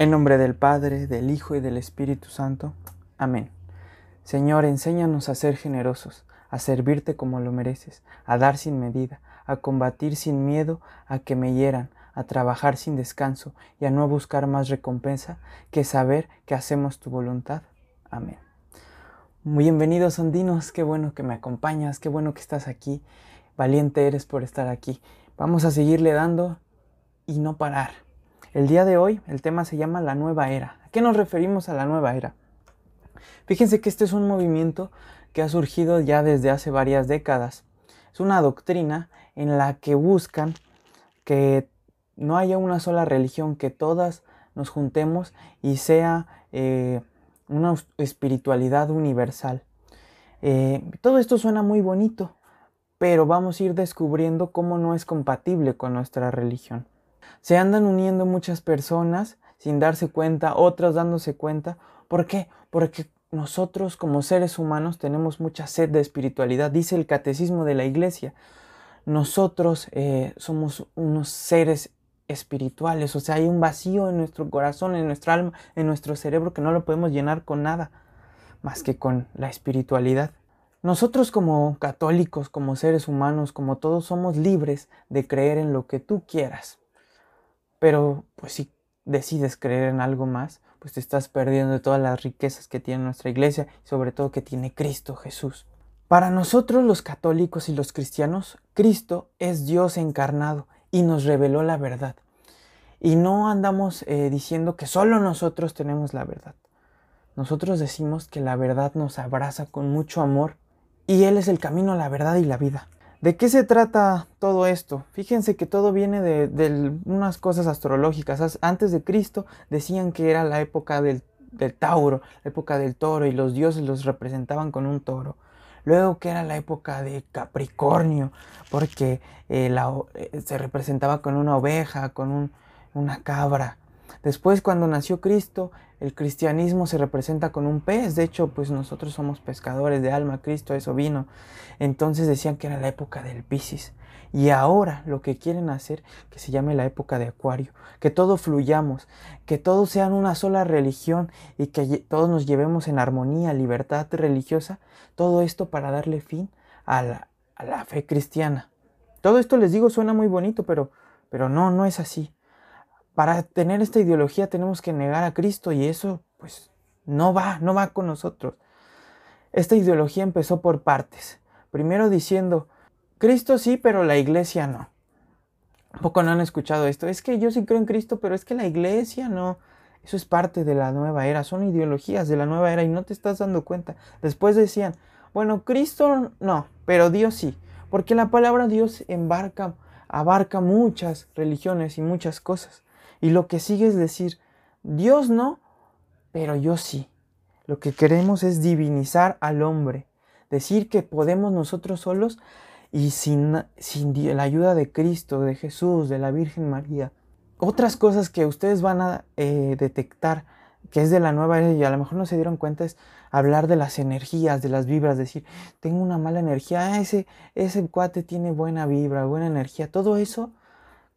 En nombre del Padre, del Hijo y del Espíritu Santo. Amén. Señor, enséñanos a ser generosos, a servirte como lo mereces, a dar sin medida, a combatir sin miedo a que me hieran, a trabajar sin descanso y a no buscar más recompensa que saber que hacemos tu voluntad. Amén. Muy bienvenidos andinos, qué bueno que me acompañas, qué bueno que estás aquí, valiente eres por estar aquí. Vamos a seguirle dando y no parar. El día de hoy el tema se llama la nueva era. ¿A qué nos referimos a la nueva era? Fíjense que este es un movimiento que ha surgido ya desde hace varias décadas. Es una doctrina en la que buscan que no haya una sola religión, que todas nos juntemos y sea eh, una espiritualidad universal. Eh, todo esto suena muy bonito, pero vamos a ir descubriendo cómo no es compatible con nuestra religión. Se andan uniendo muchas personas sin darse cuenta, otras dándose cuenta. ¿Por qué? Porque nosotros como seres humanos tenemos mucha sed de espiritualidad, dice el catecismo de la iglesia. Nosotros eh, somos unos seres espirituales, o sea, hay un vacío en nuestro corazón, en nuestra alma, en nuestro cerebro que no lo podemos llenar con nada más que con la espiritualidad. Nosotros como católicos, como seres humanos, como todos, somos libres de creer en lo que tú quieras. Pero pues si decides creer en algo más, pues te estás perdiendo todas las riquezas que tiene nuestra iglesia sobre todo que tiene Cristo Jesús. Para nosotros los católicos y los cristianos, Cristo es Dios encarnado y nos reveló la verdad. Y no andamos eh, diciendo que solo nosotros tenemos la verdad. Nosotros decimos que la verdad nos abraza con mucho amor y Él es el camino, la verdad y la vida. ¿De qué se trata todo esto? Fíjense que todo viene de, unas cosas astrológicas. Antes de Cristo decían que era la época del, Tauro, la época del toro, y los dioses los representaban con un toro. Luego que era la época de Capricornio, porque eh, eh, se representaba con una oveja, con una cabra. Después cuando nació Cristo, el cristianismo se representa con un pez. De hecho, pues nosotros somos pescadores de alma, Cristo eso vino. Entonces decían que era la época del Piscis. Y ahora lo que quieren hacer, que se llame la época de Acuario, que todos fluyamos, que todos sean una sola religión y que todos nos llevemos en armonía, libertad religiosa, todo esto para darle fin a la, a la fe cristiana. Todo esto les digo suena muy bonito, pero, pero no, no es así para tener esta ideología tenemos que negar a Cristo y eso pues no va, no va con nosotros. Esta ideología empezó por partes. Primero diciendo, Cristo sí, pero la iglesia no. poco no han escuchado esto. Es que yo sí creo en Cristo, pero es que la iglesia no. Eso es parte de la nueva era, son ideologías de la nueva era y no te estás dando cuenta. Después decían, bueno, Cristo no, pero Dios sí, porque la palabra Dios abarca muchas religiones y muchas cosas. Y lo que sigue es decir, Dios no, pero yo sí. Lo que queremos es divinizar al hombre, decir que podemos nosotros solos y sin, sin la ayuda de Cristo, de Jesús, de la Virgen María. Otras cosas que ustedes van a eh, detectar que es de la nueva era y a lo mejor no se dieron cuenta es hablar de las energías, de las vibras, decir, tengo una mala energía, ah, ese, ese cuate tiene buena vibra, buena energía, todo eso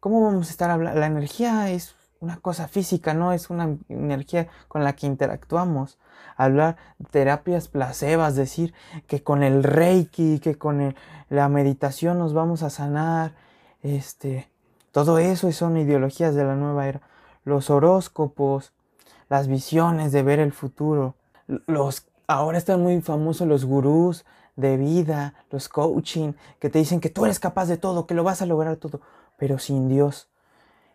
¿Cómo vamos a estar hablando? La energía es una cosa física, no es una energía con la que interactuamos. Hablar terapias placebas, decir que con el reiki, que con la meditación nos vamos a sanar. Este, todo eso son ideologías de la nueva era. Los horóscopos, las visiones de ver el futuro. Los, ahora están muy famosos los gurús de vida, los coaching, que te dicen que tú eres capaz de todo, que lo vas a lograr todo pero sin Dios.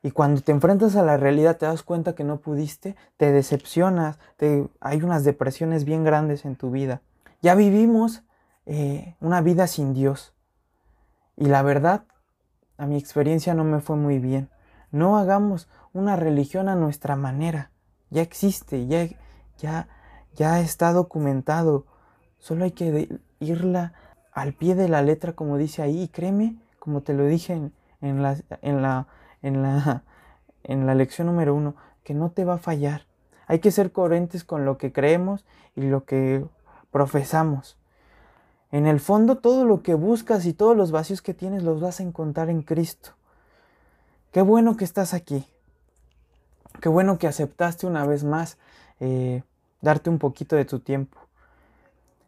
Y cuando te enfrentas a la realidad te das cuenta que no pudiste, te decepcionas, te, hay unas depresiones bien grandes en tu vida. Ya vivimos eh, una vida sin Dios. Y la verdad, a mi experiencia no me fue muy bien. No hagamos una religión a nuestra manera. Ya existe, ya, ya, ya está documentado. Solo hay que irla al pie de la letra como dice ahí. Y créeme, como te lo dije en, en la, en la, en la, en la lección número uno, que no te va a fallar. Hay que ser coherentes con lo que creemos y lo que profesamos. En el fondo, todo lo que buscas y todos los vacíos que tienes los vas a encontrar en Cristo. Qué bueno que estás aquí. Qué bueno que aceptaste una vez más eh, darte un poquito de tu tiempo.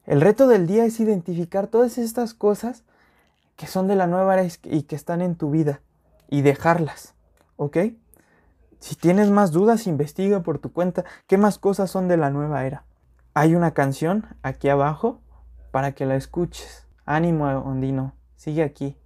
El reto del día es identificar todas estas cosas que son de la nueva era y que están en tu vida y dejarlas, ¿ok? Si tienes más dudas, investiga por tu cuenta qué más cosas son de la nueva era. Hay una canción aquí abajo para que la escuches. Ánimo, Ondino, sigue aquí.